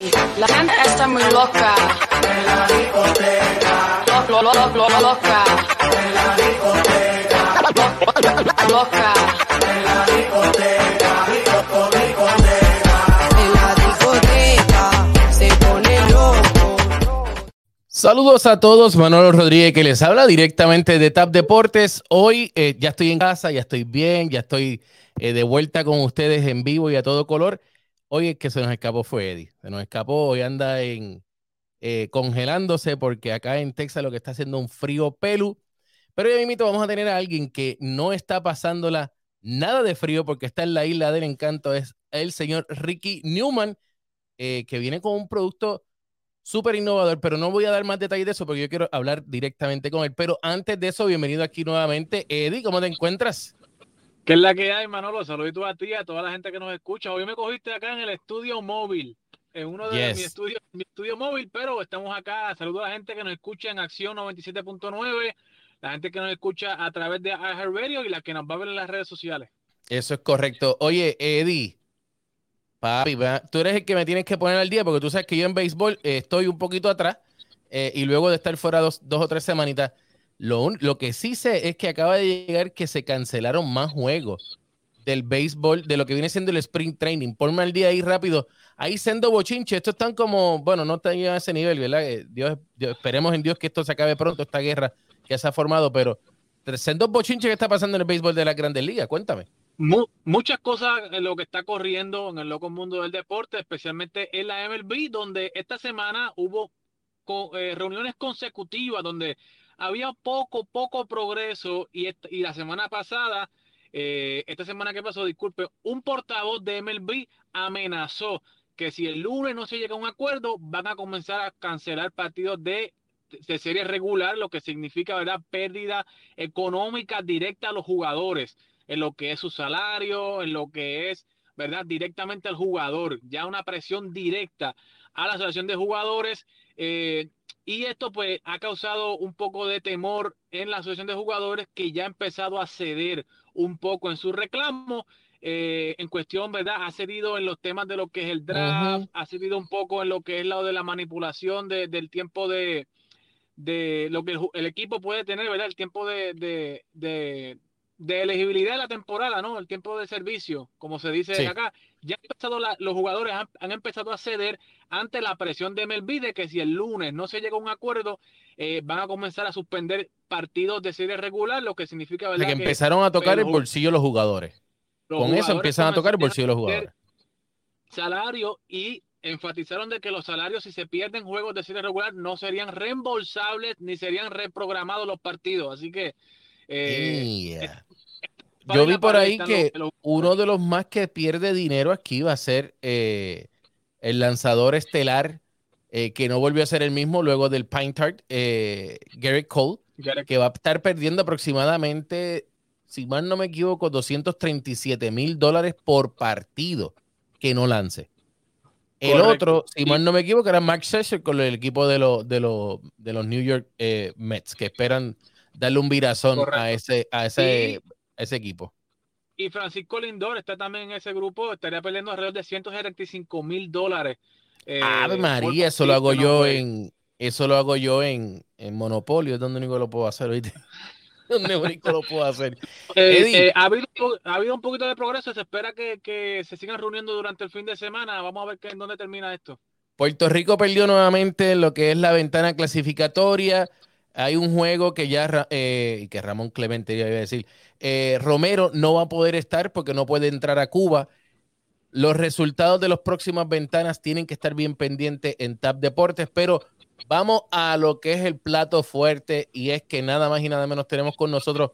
La gente está muy loca. En la discoteca. Lo, lo, lo, lo, loca. En la discoteca. Loca. En la discoteca. En la discoteca se pone loco. Saludos a todos, Manolo Rodríguez que les habla directamente de TAP Deportes. Hoy eh, ya estoy en casa, ya estoy bien, ya estoy eh, de vuelta con ustedes en vivo y a todo color. Hoy el que se nos escapó fue Eddie. Se nos escapó, hoy anda en eh, congelándose porque acá en Texas lo que está haciendo un frío pelu. Pero hoy mismo vamos a tener a alguien que no está pasándola nada de frío porque está en la isla del encanto. Es el señor Ricky Newman, eh, que viene con un producto súper innovador, pero no voy a dar más detalles de eso porque yo quiero hablar directamente con él. Pero antes de eso, bienvenido aquí nuevamente. Eddie, ¿cómo te encuentras? ¿Qué es la que hay, Manolo? Saluditos a ti y a toda la gente que nos escucha. Hoy me cogiste acá en el estudio móvil, en uno de Yes. mis estudios, mi estudio móvil, pero estamos acá. Saludos a la gente que nos escucha en Acción 97.9, la gente que nos escucha a través de iHeartRadio y la que nos va a ver en las redes sociales. Eso es correcto. Oye, Eddie, papi, tú eres el que me tienes que poner al día porque tú sabes que yo en béisbol eh, estoy un poquito atrás eh, y luego de estar fuera dos, dos o tres semanitas, lo, un- lo que sí sé es que acaba de llegar que se cancelaron más juegos del béisbol, de lo que viene siendo el sprint training. Ponme al día ahí rápido. Ahí sendo bochinche, estos están como, bueno, no están a ese nivel, ¿verdad? Eh, Dios, Dios- esperemos en Dios que esto se acabe pronto, esta guerra que se ha formado, pero sendo bochinche que está pasando en el béisbol de la Grandes Ligas, cuéntame. Mu- muchas cosas en lo que está corriendo en el loco mundo del deporte, especialmente en la MLB, donde esta semana hubo co- eh, reuniones consecutivas donde había poco, poco progreso y, y la semana pasada, eh, esta semana que pasó, disculpe, un portavoz de MLB amenazó que si el lunes no se llega a un acuerdo, van a comenzar a cancelar partidos de, de serie regular, lo que significa, ¿verdad?, pérdida económica directa a los jugadores en lo que es su salario, en lo que es, ¿verdad? Directamente al jugador, ya una presión directa a la asociación de jugadores. eh, y esto pues ha causado un poco de temor en la asociación de jugadores que ya ha empezado a ceder un poco en su reclamo. eh, en cuestión, ¿verdad? Ha cedido en los temas de lo que es el draft, ha cedido un poco en lo que es lo de la manipulación de- del tiempo de, de lo que el, equipo puede tener, ¿verdad? El tiempo de, de, de, elegibilidad de la temporada, ¿no? El tiempo de servicio, como se dice Sí. acá. Ya han empezado la- los jugadores han, han empezado a ceder ante la presión de MLB de que si el lunes no se llega a un acuerdo, eh, van a comenzar a suspender partidos de serie regular, lo que significa, ¿verdad? que empezaron a tocar el bolsillo los jugadores. los Con eso empiezan a tocar el bolsillo de los jugadores. salario y enfatizaron de que los salarios si se pierden juegos de serie regular no serían reembolsables ni serían reprogramados los partidos así que eh, Yeah. Yo vi por ahí que los- los- uno de los más que pierde dinero aquí va a ser eh, el lanzador estelar eh, que no volvió a ser el mismo luego del Pine Tart, eh, Garrett Cole, que va a estar perdiendo aproximadamente, si mal no me equivoco, 237 mil dólares por partido que no lance. El Correcto. otro, si mal no me equivoco, era Max Scherzer con el equipo de, los de, los de los New York eh, Mets, que esperan darle un virazón a ese, a ese, ese equipo. y Francisco Lindor está también en ese grupo estaría perdiendo alrededor de 175 mil dólares eh, Ave María, eso lo hago no yo en, eso lo hago yo en, en Monopolio, es donde único lo puedo hacer, ¿oíste? donde único lo puedo hacer. Eh, eh, ha, habido, ha habido un poquito de progreso se espera que, que se sigan reuniendo durante el fin de semana vamos a ver que, en dónde termina esto Puerto Rico perdió nuevamente en lo que es la ventana clasificatoria. Hay un juego que ya, eh, y que Ramón Clemente ya iba a decir, eh, Romero no va a poder estar porque no puede entrar a Cuba. Los resultados de las próximas ventanas tienen que estar bien pendientes en TAP Deportes, pero vamos a lo que es el plato fuerte y es que nada más y nada menos tenemos con nosotros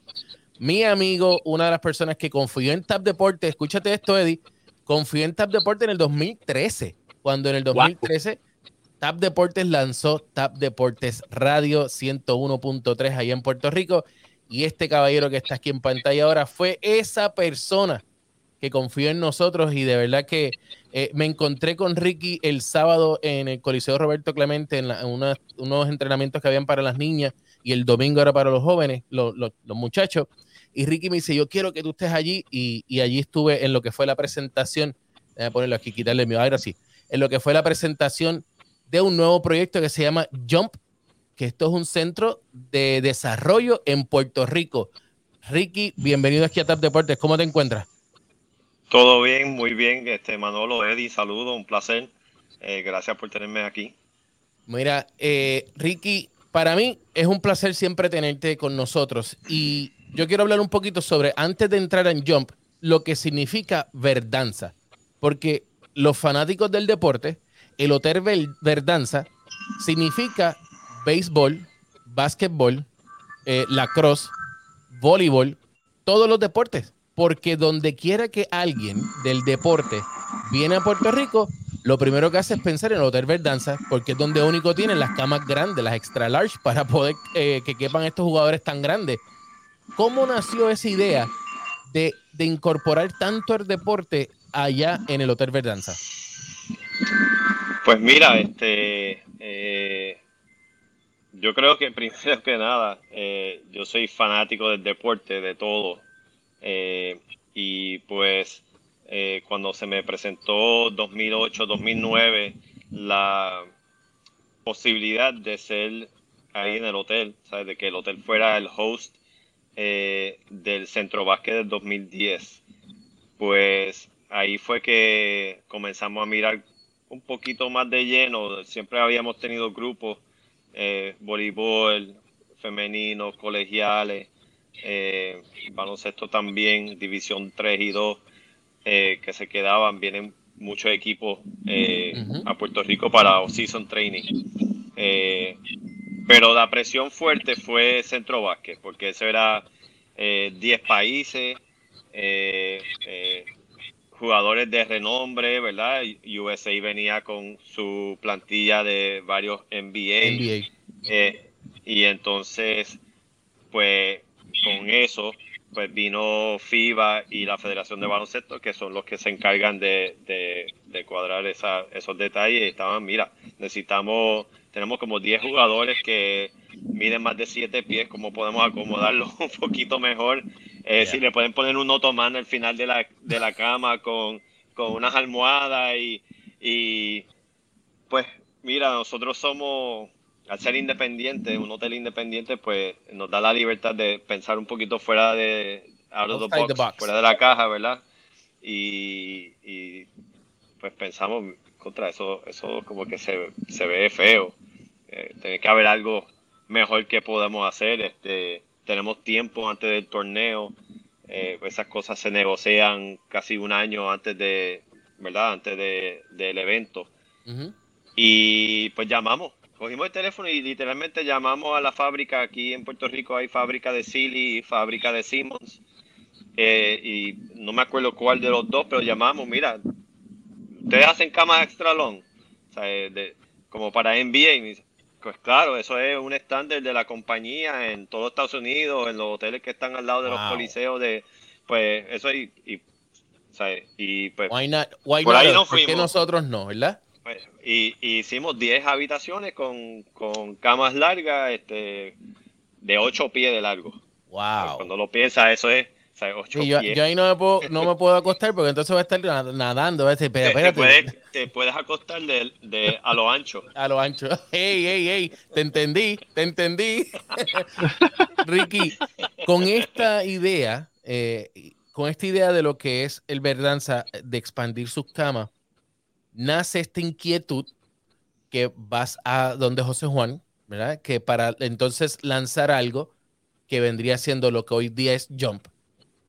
mi amigo, una de las personas que confió en TAP Deportes, escúchate esto, Eddie, confió en TAP Deportes en el 2013, cuando en el 2013 TAP Deportes lanzó TAP Deportes Radio 101.3 allá en Puerto Rico y este caballero que está aquí en pantalla ahora fue esa persona que confió en nosotros y de verdad que eh, me encontré con Ricky el sábado en el Coliseo Roberto Clemente en, la- una- unos entrenamientos que habían para las niñas y el domingo era para los jóvenes, los, los- muchachos. Y Ricky me dice, yo quiero que tú estés allí y, y allí estuve en lo que fue la presentación. Voy a ponerlo aquí, quitarle mi ahora sí. en lo que fue la presentación de un nuevo proyecto que se llama Jump, que esto es un centro de desarrollo en Puerto Rico. Ricky, bienvenido aquí a TAP Deportes. ¿Cómo te encuentras? Todo bien, muy bien. Este Manolo, Eddie, saludo, un placer. Eh, gracias por tenerme aquí. Mira, eh, Ricky, para mí es un placer siempre tenerte con nosotros y yo quiero hablar un poquito sobre, antes de entrar en Jump, lo que significa Verdanza, porque los fanáticos del deporte, el Hotel Verdanza significa béisbol, básquetbol, eh, lacrosse, voleibol, todos los deportes, porque donde quiera que alguien del deporte viene a Puerto Rico, lo primero que hace es pensar en el Hotel Verdanza, porque es donde único tienen las camas grandes, las extra large, para poder eh, que quepan estos jugadores tan grandes. ¿Cómo nació esa idea de, incorporar tanto el deporte allá en el Hotel Verdanza? Pues mira, este, eh, yo creo que primero que nada, eh, yo soy fanático del deporte, de todo. y pues eh, cuando se me presentó 2008-2009 la posibilidad de ser ahí en el hotel, ¿sabes? de que el hotel fuera el host eh, del Centro Básquet del 2010. Pues ahí fue que comenzamos a mirar un poquito más de lleno. Siempre habíamos tenido grupos, eh, voleibol, femeninos, colegiales, eh, baloncesto también, división 3 y 2 eh, que se quedaban, vienen muchos equipos eh, a Puerto Rico para season training. Pero la presión fuerte fue Centro Básquet, porque eso era 10 países, jugadores de renombre, ¿verdad? USA venía con su plantilla de varios NBA. y entonces, pues con eso pues vino FIBA y la Federación de Baloncesto, que son los que se encargan de, cuadrar esos detalles. estaban, mira, necesitamos, tenemos como 10 jugadores que miden más de 7 pies, ¿cómo podemos acomodarlos un poquito mejor? Eh, Si le pueden poner un otomán al final de la, de la cama con, con unas almohadas y, y pues mira, nosotros somos al ser independiente, un hotel independiente, pues nos da la libertad de pensar un poquito fuera de fuera de la caja, ¿verdad? Y, pues pensamos contra eso, eso como que se, ve feo. Eh, tiene que haber algo mejor que podamos hacer. Este, tenemos tiempo antes del torneo. Eh, esas cosas se negocian casi un año antes de, ¿verdad? Antes de, del evento. Y pues llamamos, cogimos el teléfono y literalmente llamamos a la fábrica. Aquí en Puerto Rico hay fábrica de Silly y fábrica de Simmons. Eh, y no me acuerdo cuál de los dos, pero llamamos, mira, ustedes hacen camas extra long, eh, como para NBA. Pues claro, eso es un estándar de la compañía en todo Estados Unidos, en los hoteles que están al lado de los coliseos de, pues eso y, y, y pues why not, why por ahí no fuimos. ¿Por qué nosotros no, verdad? Pues, y, hicimos 10 habitaciones con, con, camas largas este, de 8 pies de largo. Wow. Pues, cuando lo piensas, eso es. Yo, ahí no me, puedo, no me puedo acostar porque entonces voy a estar nadando. te, puedes, te, puedes, acostar de, de, a lo ancho. A lo ancho. Hey, hey, hey, te entendí, te entendí. Ricky, con esta idea, eh, con esta idea de lo que es el Verdanza de expandir sus camas, nace esta inquietud que vas a donde José Juan, ¿verdad? Que para entonces lanzar algo que vendría siendo lo que hoy día es Jump.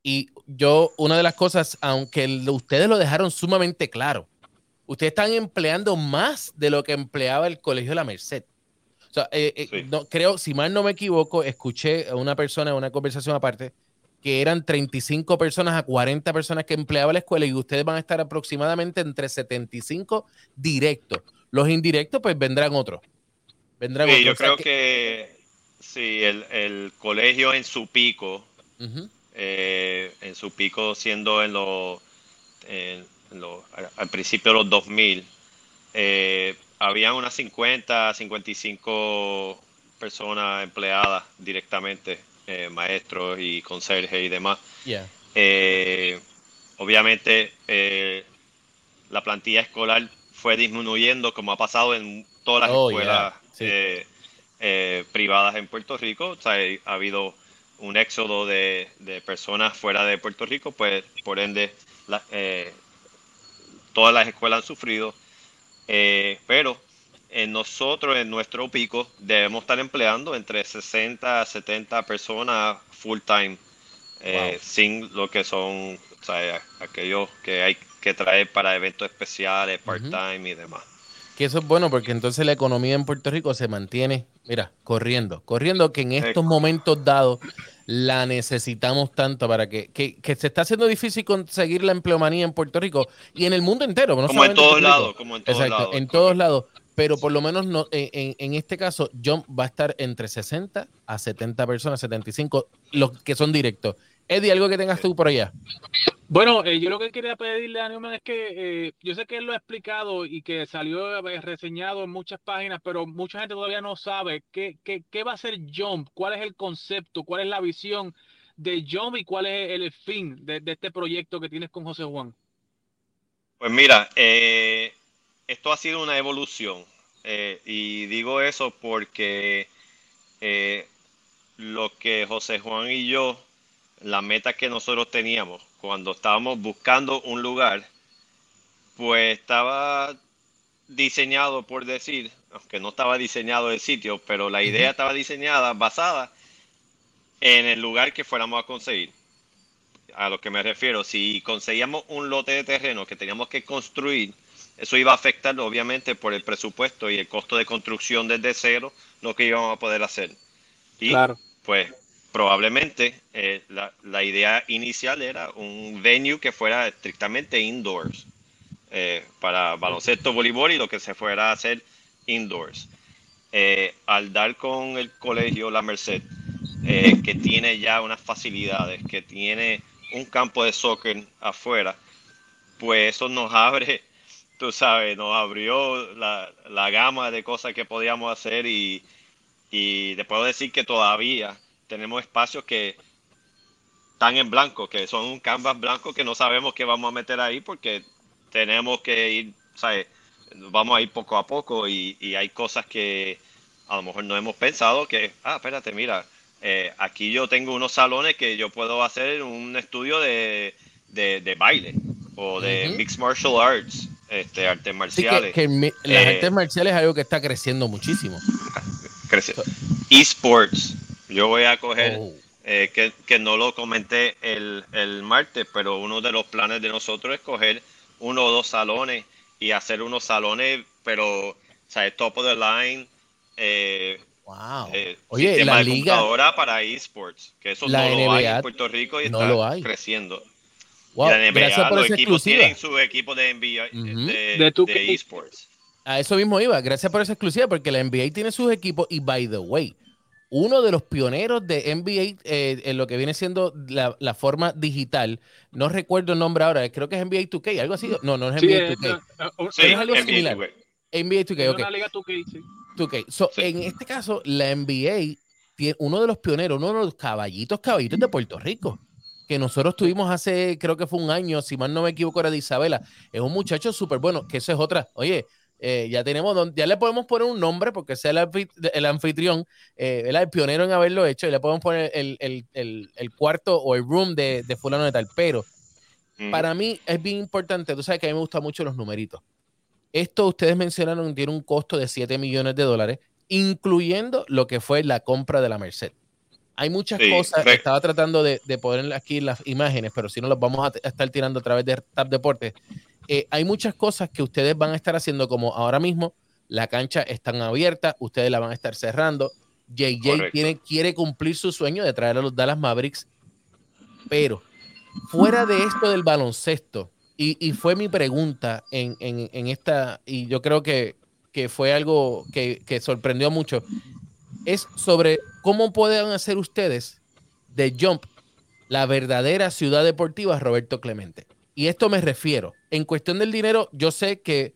Y yo, una de las cosas, aunque ustedes lo dejaron sumamente claro, ustedes están empleando más de lo que empleaba el Colegio de la Merced. O sea, eh, eh, no, creo, si mal no me equivoco, escuché a una persona en una conversación aparte que eran 35 personas a 40 personas que empleaba la escuela y ustedes van a estar aproximadamente entre 75 directos. Los indirectos, pues vendrán otros. Vendrán sí, yo creo que, sí, el, colegio en su pico, eh, en su pico siendo en los, al principio de los 2000, eh, había unas 50, 55 personas empleadas directamente eh, maestros y conserjes y demás. Eh, obviamente, la plantilla escolar fue disminuyendo como ha pasado en todas las Oh, escuelas yeah, sí. privadas en Puerto Rico. O sea, ha habido un éxodo de, de personas fuera de Puerto Rico, pues por ende la- eh, todas las escuelas han sufrido. Eh, pero en nosotros, en nuestro pico, debemos estar empleando entre 60 a 70 personas full time, eh, Wow. sin lo que son o sea, aquellos que hay que traer para eventos especiales, part-time y demás. Que eso es bueno porque entonces la economía en Puerto Rico se mantiene, mira, corriendo, corriendo que en estos momentos dados la necesitamos tanto para que, que, que se está haciendo difícil conseguir la empleomanía en Puerto Rico y en el mundo entero. no Como en todos lados, como en todos Exacto, lados. en todos lados. Pero por lo menos no, en, en- en este caso, John va a estar entre 60 a 70 personas, 75, los que son directos. Eddie, algo que tengas tú por allá. Bueno, eh, yo lo que quería pedirle a Newman es que eh, yo sé que él lo ha explicado y que salió eh, reseñado en muchas páginas, pero mucha gente todavía no sabe qué, qué, qué va a ser Jump, cuál es el concepto, cuál es la visión de Jump y cuál es el fin de, de este proyecto que tienes con José Juan. Pues mira, eh, esto ha sido una evolución eh, y digo eso porque eh, lo que José Juan y yo, la meta que nosotros teníamos cuando estábamos buscando un lugar, pues estaba diseñado por decir, aunque no estaba diseñado el sitio, pero la idea estaba diseñada basada en el lugar que fuéramos a conseguir a lo que me refiero, si conseguíamos un lote de terreno que teníamos que construir, eso iba a afectar obviamente por el presupuesto y el costo de construcción desde cero, lo que íbamos a poder hacer. Y Claro. pues probablemente eh, la, idea inicial era un venue que fuera estrictamente indoors, eh, para baloncesto, voleibol y lo que se fuera a hacer indoors. Eh, al dar con el colegio La Merced, que tiene ya unas facilidades, que tiene un campo de soccer afuera, pues eso nos abre, tú sabes, nos abrió la, la gama de cosas que podíamos hacer y, y te puedo decir que todavía tenemos espacios que están en blanco, que son un canvas blanco que no sabemos qué vamos a meter ahí porque tenemos que ir, ¿sabes? Vamos a ir poco a poco y, y hay cosas que a lo mejor no hemos pensado que, ah, espérate, mira, eh, aquí yo tengo unos salones que yo puedo hacer un estudio de, de, de baile o de mixed martial arts, este, artes que, marciales. que mi- las Eh, artes marciales es algo que está creciendo muchísimo. crece. Esports, yo voy a coger, Oh. eh, que, que no lo comenté el, el martes, pero uno de los planes de nosotros es coger uno o dos salones y hacer unos salones, pero, o sea, top of the line, eh, Wow. eh, Oye, la de liga, computadora para esports, que eso la no lo hay NBA en Puerto Rico y no está lo hay. creciendo. wow, la NBA, gracias por los esa equipos exclusiva. tienen su equipo de NBA, Ujú. de, De 2K. de esports. A eso mismo iba, gracias por esa exclusiva, porque la NBA tiene sus equipos y, by the way, uno de los pioneros de NBA eh, en lo que viene siendo la, la forma digital, no recuerdo el nombre ahora, creo que es NBA 2K, algo así. No, no es Sí, NBA eh, 2K. eh, Sí, es algo NBA, similar. NBA 2K, es ok. una liga 2K, sí. 2K. So, Sí. En este caso, la NBA tiene uno de los pioneros, uno de los caballitos, caballitos de Puerto Rico, que nosotros tuvimos hace, creo que fue un año, si mal no me equivoco, era de Isabela. Es un muchacho súper bueno, que eso es otra. Oye, eh, ya tenemos, don- ya le podemos poner un nombre porque sea el, anfit- el anfitrión, eh, ¿verdad? el pionero en haberlo hecho, y le podemos poner el, el- el- cuarto o el room de, de fulano de tal. Pero Mm. para mí es bien importante, tú sabes que a mí me gustan mucho los numeritos. Esto ustedes mencionaron tiene un costo de 7 millones de dólares, incluyendo lo que fue la compra de la Merced. Hay muchas Sí, cosas, estaba tratando de, de poner aquí las imágenes, pero si no las vamos a, estar tirando a través de Tap Deportes. Eh, hay muchas cosas que ustedes van a estar haciendo, como ahora mismo la cancha está abierta, ustedes la van a estar cerrando. JJ Correcto. tiene, quiere cumplir su sueño de traer a los Dallas Mavericks, pero fuera de esto del baloncesto, y, y fue mi pregunta en, en- en esta, y yo creo que, que fue algo que, que sorprendió mucho, es sobre cómo pueden hacer ustedes de Jump la verdadera ciudad deportiva Roberto Clemente. Y esto me refiero, en cuestión del dinero, yo sé que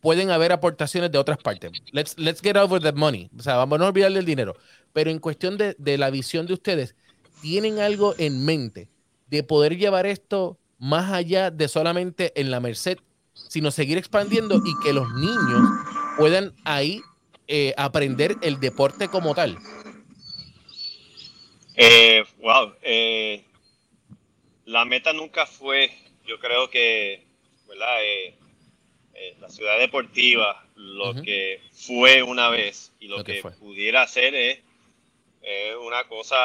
pueden haber aportaciones de otras partes. Let's, let's get over the money. O sea, vamos a no olvidar del dinero. Pero en cuestión de, de la visión de ustedes, ¿tienen algo en mente de poder llevar esto más allá de solamente en la Merced sino seguir expandiendo y que los niños puedan ahí eh, aprender el deporte como tal. Eh, wow, eh, la meta nunca fue, yo creo que, ¿verdad? Eh, eh, la ciudad deportiva, lo que fue una vez y lo, Lo que pudiera hacer es, es una cosa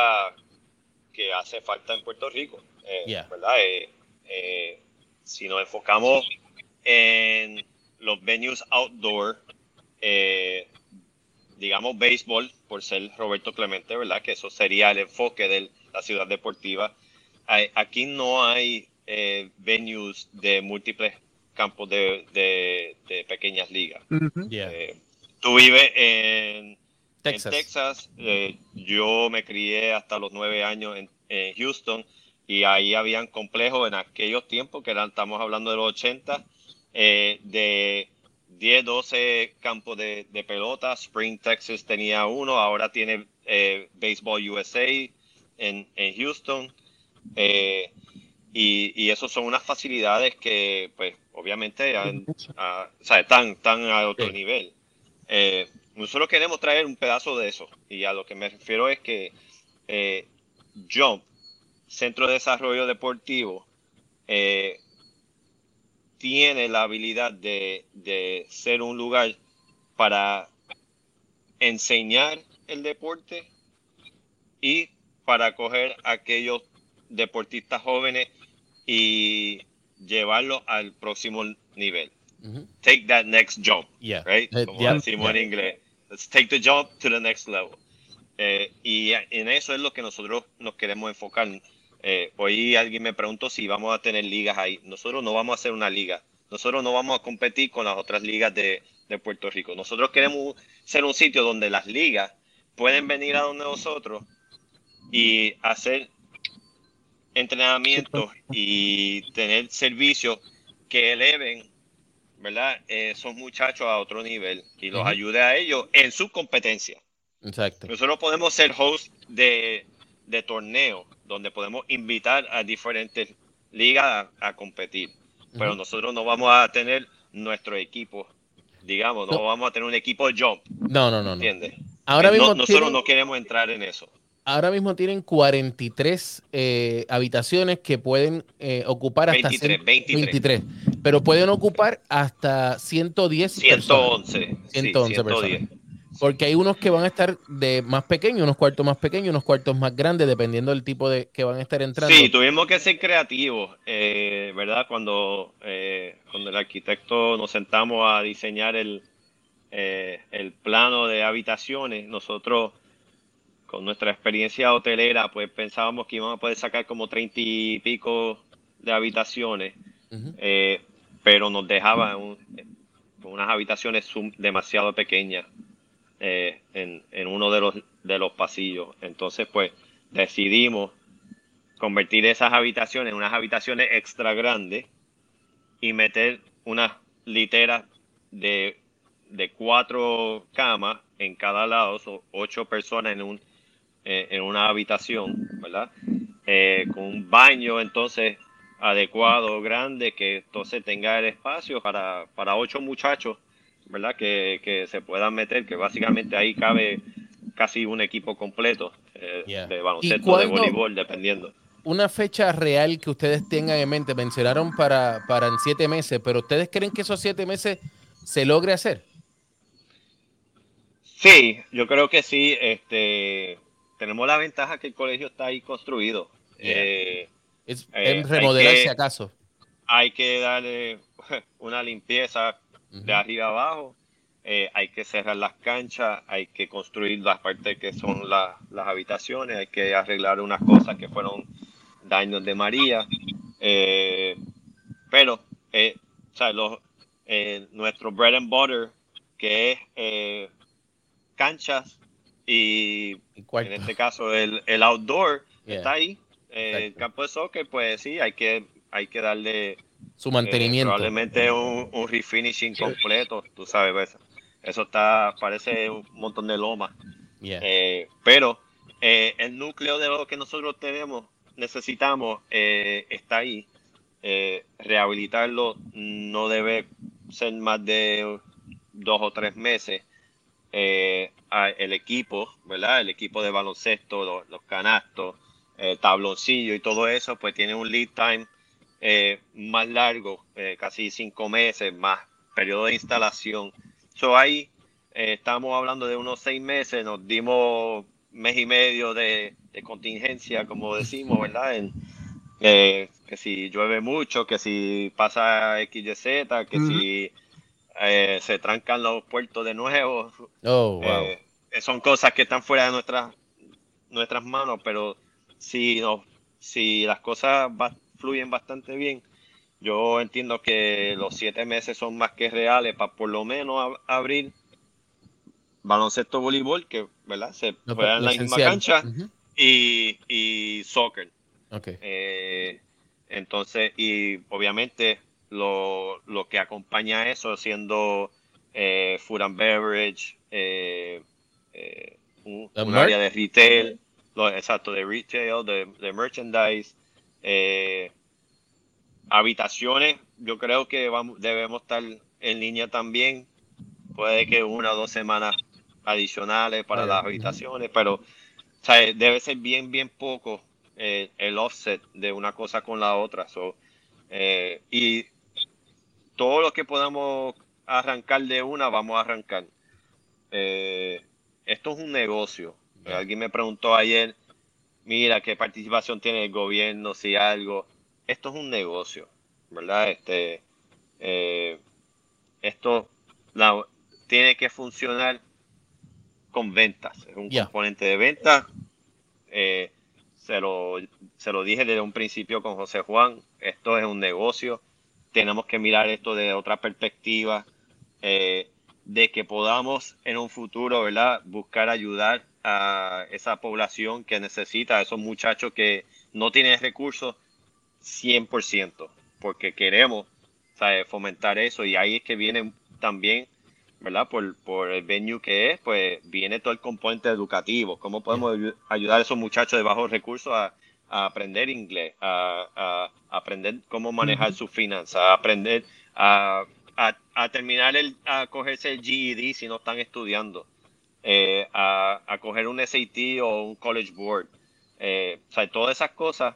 que hace falta en Puerto Rico, eh, Yeah. ¿verdad? Eh, si nos enfocamos en los venues outdoor, eh, digamos béisbol, por ser Roberto Clemente, ¿verdad? Que eso sería el enfoque de la ciudad deportiva. Aquí no hay eh, venues de múltiples campos de, de- de pequeñas ligas. Yeah. Eh, tú vives en Texas. en Texas. eh, yo me crié hasta los nueve años en, en Houston y ahí habían complejos en aquellos tiempos, que eran, estamos hablando de los 80, eh, de 10, 12 campos de, de pelota. Spring, Texas tenía uno, ahora tiene eh, Baseball USA en, en Houston. Eh, y, y eso son unas facilidades que, pues, obviamente, han- o sea, están, están a otro Sí. nivel. Eh, nosotros queremos traer un pedazo de eso. Y a lo que me refiero es que eh, Jump, Centro de Desarrollo Deportivo, eh, tiene la habilidad de, de ser un lugar para enseñar el deporte y para coger a aquellos deportistas jóvenes y llevarlos al próximo nivel. Take that next jump Yeah. right? Eh, Como yeah, decimos yeah. en inglés. Let's take the jump to the next level. Eh, y en eso es lo que nosotros nos queremos enfocar. Eh, hoy alguien me preguntó si vamos a tener ligas ahí. Nosotros no vamos a hacer una liga. Nosotros no vamos a competir con las otras ligas de, de Puerto Rico. Nosotros queremos ser un sitio donde las ligas pueden venir a donde nosotros y hacer entrenamientos y tener servicios que eleven ¿verdad? Esos muchachos a otro nivel y los ayude a ellos en su competencia. Exacto. Nosotros podemos ser host de, de torneos donde podemos invitar a diferentes ligas a, a competir, pero nosotros no vamos a tener nuestro equipo, digamos, no, No. vamos a tener un equipo jump, No, no, no, no. ¿entiendes? Ahora Eh, no- mismo, nosotros tienen, no queremos entrar en eso. Ahora mismo tienen 43 eh, habitaciones que pueden eh, ocupar hasta 23, 100 23. pero pueden ocupar hasta 110 personas. 111. sí, 111 personas. Porque hay unos que van a estar de más pequeños, unos cuartos más pequeños, unos cuartos más grandes, dependiendo del tipo de que van a estar entrando. Sí, tuvimos que ser creativos, eh, ¿verdad? Cuando, eh, cuando el arquitecto nos sentamos a diseñar el, eh, el plano de habitaciones, nosotros, con nuestra experiencia hotelera, pues pensábamos que íbamos a poder sacar como treinta y pico de habitaciones, eh, pero nos dejaba un- con unas habitaciones demasiado pequeñas eh, en, en uno de los, de los pasillos. Entonces, pues decidimos convertir esas habitaciones en unas habitaciones extra grandes y meter unas literas de, de cuatro camas en cada lado, ocho personas en, un, en una habitación, ¿verdad? Eh, con un baño entonces adecuado, grande, que entonces tenga el espacio para, para ocho muchachos, ¿verdad? Que, que se puedan meter, que básicamente ahí cabe casi un equipo completo eh, Yeah. de ¿Y baloncesto, de voleibol, dependiendo. Una fecha real que ustedes tengan en mente, mencionaron para, para en siete meses, pero ¿ustedes creen que esos siete meses se logre hacer? Sí, yo creo que sí. Este, tenemos la ventaja que el colegio está ahí construido. Yeah. Eh, Es, Eh, remodelar si acaso. hay que darle una limpieza de arriba abajo. eh, hay que cerrar las canchas, hay que construir las partes que son la- las habitaciones, hay que arreglar unas cosas que fueron daños de María. pero, o sea, los- nuestro bread and butter, que es canchas y en este caso el, el outdoor, Yeah. está ahí. Eh, el campo de soccer, pues sí, hay que, hay que darle Su eh, mantenimiento. probablemente un, un refinishing completo, tú sabes, pues, eso está, parece un montón de loma. Yeah. Eh, pero eh, el núcleo de lo que nosotros tenemos, necesitamos, eh, está ahí. eh, rehabilitarlo no debe ser más de dos o tres meses. Eh, el equipo, ¿verdad? El equipo de baloncesto, los, canastos, eh, tabloncillo y todo eso, pues tiene un lead time más largo, casi cinco meses, más periodo de instalación. So ahí estamos hablando de unos seis meses, nos dimos mes y medio de, contingencia, como decimos, ¿verdad? Eh, que si llueve mucho, que si pasa XYZ, que si eh, se trancan los puertos de nuevo. Oh, eh, son cosas que están fuera de nuestras nuestras manos, pero si, no, si las cosas fluyen bastante bien, yo entiendo que los siete meses son más que reales para por lo menos abrir baloncesto, voleibol, que ¿verdad? se juega en la misma cancha, y, y, soccer. Okay. Eh, entonces, y obviamente lo, lo, que acompaña a eso, siendo eh, food and beverage, eh, eh un, área de retail, lo, exacto, de retail, de, de merchandise, habitaciones, yo creo que vamos, debemos estar en línea también. Puede que una o dos semanas adicionales para las habitaciones, pero debe ser bien, bien poco el offset de una cosa con la otra. Eh, y todo lo que podamos arrancar de una, vamos a arrancar. Eh, esto es un negocio. Alguien me preguntó ayer, mira, qué participación tiene el gobierno, si algo. Esto es un negocio, ¿verdad? Este, esto tiene que funcionar con ventas, es un componente de ventas. Eh, se, lo, se lo dije desde un principio con José Juan, esto es un negocio, tenemos que mirar esto de otra perspectiva, eh, de que podamos en un futuro, ¿verdad?, buscar ayudar a esa población que necesita, a esos muchachos que no tienen recursos 100%, porque queremos fomentar eso y ahí es que viene también ¿verdad? Por, por el venue que es, pues viene todo el componente educativo. ¿Cómo podemos ayudar a esos muchachos de bajos recursos a, aprender inglés, a, aprender cómo manejar sus finanzas, a aprender a, terminar el, a cogerse el GED si no están estudiando, eh, a, coger un SAT o un College Board? Eh, o sea, todas esas cosas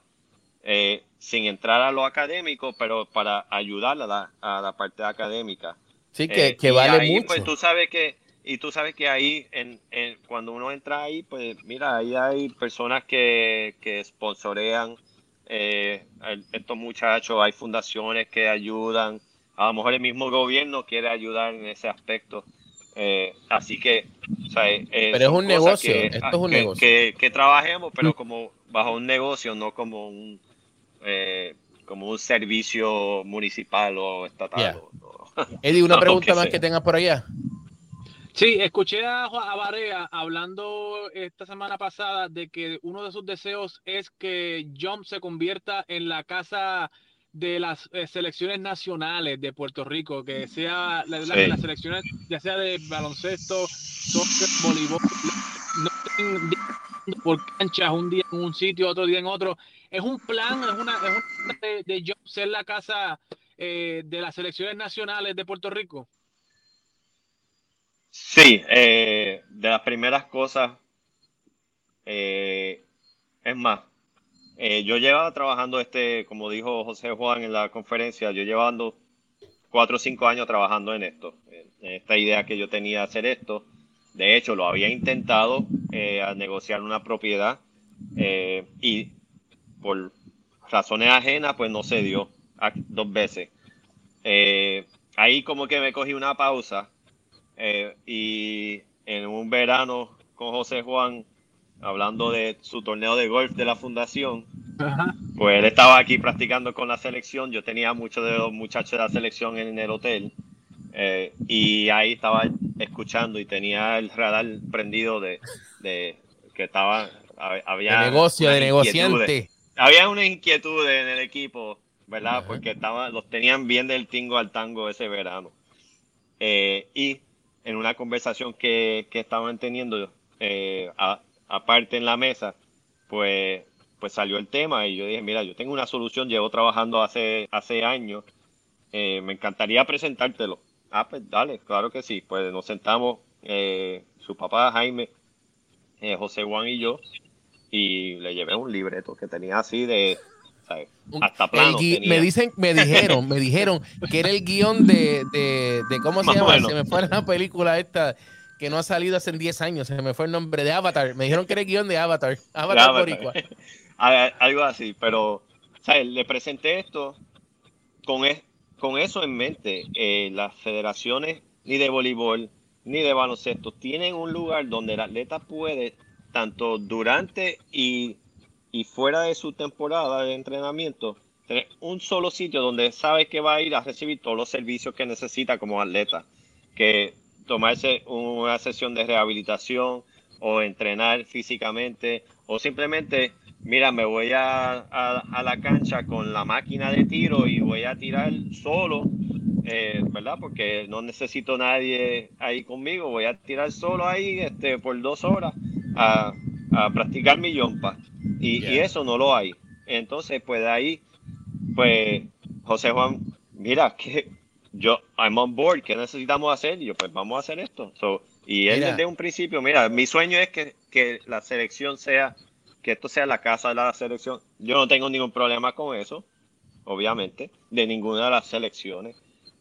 eh, sin entrar a lo académico, pero para ayudar a la, a la parte académica. Sí, que, eh, vale ahí, mucho. Pues tú sabes que, y tú sabes que ahí, en, cuando uno entra ahí, pues mira, ahí hay personas que, que sponsorean eh, estos muchachos, hay fundaciones que ayudan, a lo mejor el mismo gobierno quiere ayudar en ese aspecto. Eh, así que, o sea, pero es un negocio, esto es un negocio. Que, trabajemos, pero mm. como bajo un negocio, no como un como un servicio municipal o estatal. Eddie, una pregunta más que tengas por allá. Sí, escuché a, a Barea hablando esta semana pasada de que uno de sus deseos es que Jump se convierta en la casa de las eh, selecciones nacionales de Puerto Rico, que sea la, las selecciones, ya sea de baloncesto, soccer, voleibol, no por canchas, un día en un sitio, otro día en otro. Es un plan, es una, es una de, de Jump ser la casa eh, de las selecciones nacionales de Puerto Rico? Sí, eh, de las primeras cosas, eh, es más, yo llevaba trabajando este, como dijo José Juan en la conferencia, yo llevando cuatro o cinco años trabajando en esto, esta idea que yo tenía de hacer esto. De hecho, lo había intentado a negociar una propiedad y por razones ajenas, pues no se dio dos veces. Eh, ahí como que me cogí una pausa eh, y en un verano con José Juan, hablando de su torneo de golf de la fundación, pues él estaba aquí practicando con la selección, yo tenía muchos de los muchachos de la selección en el hotel eh, y ahí estaba escuchando y tenía el radar prendido de, que estaba, había... De negocio, de negociante. Había una inquietud en el equipo ¿verdad? Porque estaba, los tenían bien del tingo al tango ese verano. Eh, y en una conversación que, que estaban teniendo, eh, aparte en la mesa, pues, pues salió el tema y yo dije, mira, yo tengo una solución, llevo trabajando hace, hace años, eh, me encantaría presentártelo. Ah, pues dale, claro que sí. Pues nos sentamos, eh, su papá Jaime, eh, José Juan y yo, y le llevé un libreto que tenía así de, ¿sabes? Hasta plano. Tenía. me dicen, me dijeron, me dijeron que era el guion de, de, de ¿cómo se Más llama? Se me fue la película esta que no ha salido hace 10 años, se me fue el nombre de Avatar. Me dijeron que era el guion de Avatar. Avatar. Boricua. Algo así, pero ¿sabes? le presenté esto con, es- con eso en mente. Eh, las federaciones ni de voleibol ni de baloncesto tienen un lugar donde el atleta puede, tanto durante y, y fuera de su temporada de entrenamiento, tener un solo sitio donde sabe que va a ir a recibir todos los servicios que necesita como atleta. Que tomarse una sesión de rehabilitación o entrenar físicamente o simplemente, mira, me voy a, a- la cancha con la máquina de tiro y voy a tirar solo, eh, ¿verdad? Porque no necesito nadie ahí conmigo, voy a tirar solo ahí este, por dos horas a, a practicar mi yompa. Y, eso no lo hay. Entonces, pues de ahí, pues José Juan, mira, que yo, I'm on board, ¿qué necesitamos hacer? Y yo, pues vamos a hacer esto. So, y él Mira. desde un principio, mira, mi sueño es que, que la selección sea, que esto sea la casa de la selección. Yo no tengo ningún problema con eso, obviamente, de ninguna de las selecciones.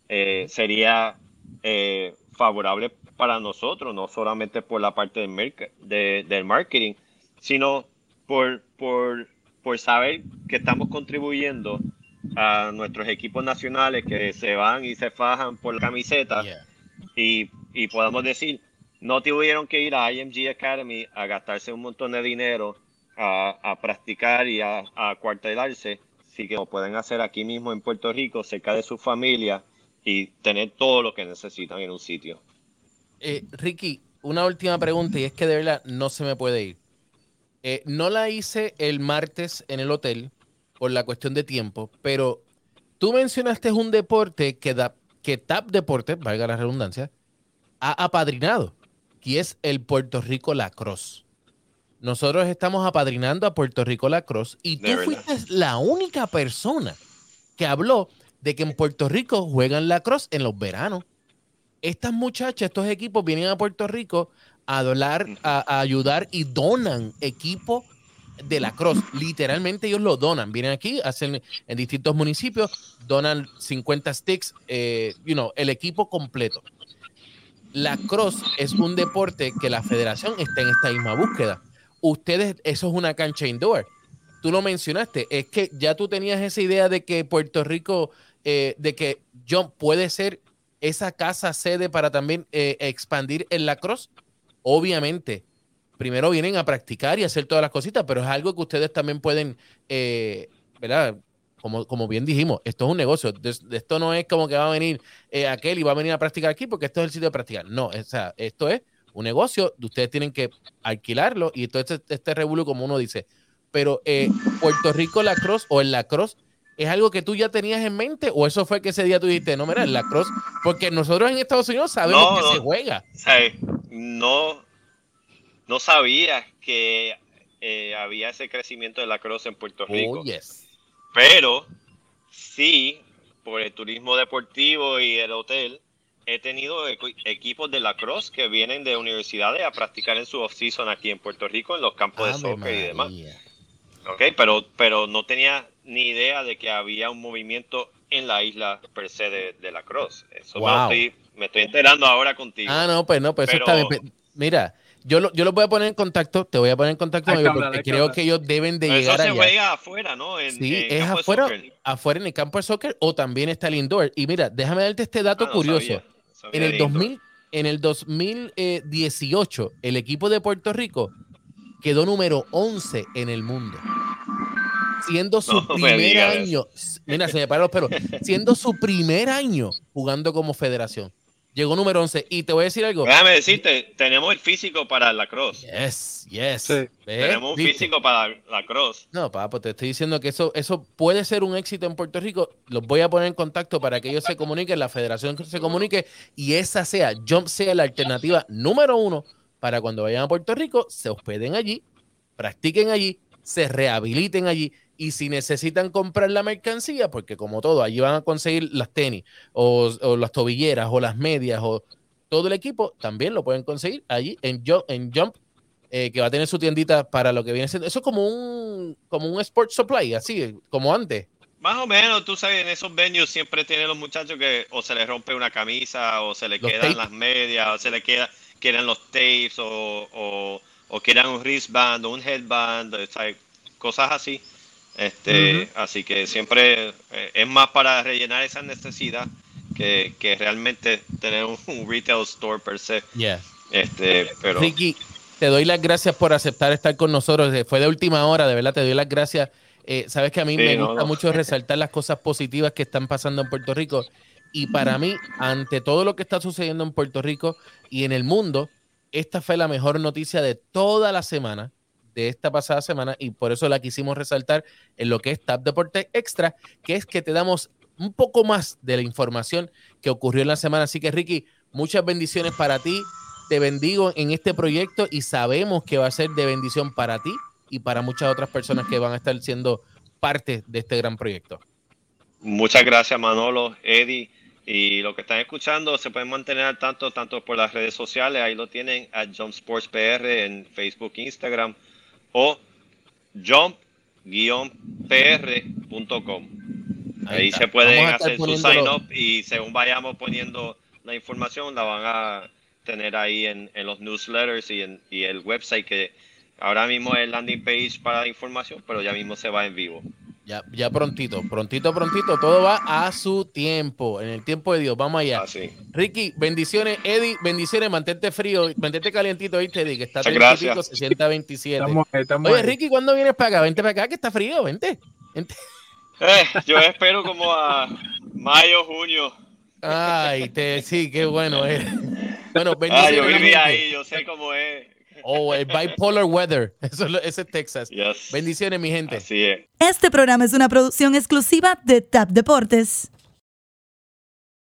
Eh, sería eh, favorable para nosotros, no solamente por la parte del, merc- de- del marketing, sino por, por, por saber que estamos contribuyendo a nuestros equipos nacionales que se van y se fajan por la camiseta Yeah. y, y podamos decir, no tuvieron que ir a IMG Academy a gastarse un montón de dinero a, a practicar y a, a cuartelarse, sí que lo pueden hacer aquí mismo en Puerto Rico, cerca de su familia y tener todo lo que necesitan en un sitio. Eh, Ricky, una última pregunta y es que de verdad no se me puede ir. Eh, no la hice el martes en el hotel por la cuestión de tiempo, pero tú mencionaste un deporte que, da, que TAP Deportes, valga la redundancia, ha apadrinado, y es el Puerto Rico Lacrosse. Nosotros estamos apadrinando a Puerto Rico Lacrosse y tú fuiste la única persona que habló de que en Puerto Rico juegan lacrosse en los veranos. Estas muchachas, estos equipos vienen a Puerto Rico a donar, a, ayudar y donan equipo de lacrosse. Literalmente ellos lo donan. Vienen aquí, hacen en distintos municipios, donan 50 sticks, eh, you know, el equipo completo. Lacrosse es un deporte que la federación está en esta misma búsqueda. Ustedes, eso es una cancha indoor. Tú lo mencionaste, es que ya tú tenías esa idea de que Puerto Rico, eh, de que John puede ser esa casa sede para también eh, expandir el lacrosse. Obviamente, primero vienen a practicar y hacer todas las cositas, pero es algo que ustedes también pueden, eh, ¿verdad? Como, como bien dijimos, esto es un negocio. De- de esto no es como que va a venir eh, aquel y va a venir a practicar aquí porque esto es el sitio de practicar. No, o sea, esto es un negocio, ustedes tienen que alquilarlo y todo este, este revuelo, como uno dice. Pero eh, Puerto Rico lacrosse o el lacrosse ¿Es algo que tú ya tenías en mente o eso fue que ese día tú dijiste, no, mira, el lacrosse? Porque nosotros en Estados Unidos sabemos No, que no. se juega. ¿Sabes? No, no sabía que eh, había ese crecimiento de la cruz en Puerto Rico. Oh, yes. Pero sí, por el turismo deportivo y el hotel, he tenido equi- equipos de lacrosse que vienen de universidades a practicar en su off-season aquí en Puerto Rico, en los campos de soccer y demás. Ok, pero, pero no tenía ni idea de que había un movimiento en la isla per se de, de lacrosse. Eso Wow. estoy, me estoy enterando ahora contigo. Ah, no, pues no, pues eso Pero- está bien. Mira, yo, lo, yo los voy a poner en contacto, te voy a poner en contacto hablar, porque creo hablar. que ellos deben de Pero llegar eso se allá. juega afuera, ¿no? En, Sí, en es afuera, afuera en el campo de soccer o también está el indoor. Y mira, déjame darte este dato Ah, no curioso. sabía, sabía En el de indoor. 2000, en el 2018, el equipo de Puerto Rico quedó número 11 en el mundo. Siendo su No primer digas año, mira, se me paran los pelos, siendo su primer año jugando como federación. Llegó número 11. Y te voy a decir algo. Déjame decirte, tenemos el físico para la cross. Yes, yes. Tenemos un físico para la cross. No, papá, te estoy diciendo que eso, eso puede ser un éxito en Puerto Rico. Los voy a poner en contacto para que ellos se comuniquen, la federación se comunique y esa sea, Jump sea la alternativa número uno para cuando vayan a Puerto Rico, se hospeden allí, practiquen allí se rehabiliten allí y si necesitan comprar la mercancía, porque como todo, allí van a conseguir las tenis o, o las tobilleras o las medias o todo el equipo, también lo pueden conseguir allí en, Jump, en Jump eh, que va a tener su tiendita para lo que viene siendo. Eso es como un, como un sport supply, así, como antes. Más o menos, tú sabes, en esos venues siempre tienen los muchachos que o se les rompe una camisa, o se les Los quedan tapes. las medias, o se les queda, quedan los tapes, o, o, o quedan un wristband, o un headband, o sea, cosas así. Este, Así que siempre eh, es más para rellenar esa necesidad que, que realmente tener un, un retail store per se. Yeah. Este, pero Ricky, te doy las gracias por aceptar estar con nosotros. Eh, Fue de última hora, de verdad, te doy las gracias. Eh, Sabes que a mí Sí, me no, gusta no. mucho resaltar las cosas positivas que están pasando en Puerto Rico. Y para mí, ante todo lo que está sucediendo en Puerto Rico y en el mundo, esta fue la mejor noticia de toda la semana, de esta pasada semana, y por eso la quisimos resaltar en lo que es Tap Deporte Extra, que es que te damos un poco más de la información que ocurrió en la semana. Así que, Ricky, muchas bendiciones para ti. Te bendigo en este proyecto y sabemos que va a ser de bendición para ti y para muchas otras personas que van a estar siendo parte de este gran proyecto. Muchas gracias Manolo, Eddie y lo que están escuchando se pueden mantener tanto tanto por las redes sociales, ahí lo tienen a Jump Sports PR en Facebook, Instagram o jump-pr.com. Ahí está. se pueden hacer su sign up y según vayamos poniendo la información la van a tener ahí en, en los newsletters y en y el website que ahora mismo es el landing page para la información, pero ya mismo se va en vivo. Ya, ya prontito, prontito, prontito, todo va a su tiempo, en el tiempo de Dios. Vamos allá. Así. Ricky, bendiciones. Eddie, bendiciones. Mantente frío, mantente calientito, ¿viste, Eddie? Que está Muchas 30 y pico, gracias. se sienta 27. Estamos, estamos Oye. Ricky, ¿cuándo vienes para acá? Vente para acá, que está frío, vente. vente. Eh, yo espero como a mayo, junio. Ay, te, sí, qué bueno. eh. Bueno, Ah, bendiciones. yo viví ahí, yo sé cómo es. Oh, el bipolar weather. Eso es, lo- ese es Texas. Yes. Bendiciones, mi gente. Así es. Este programa es una producción exclusiva de Tap Deportes.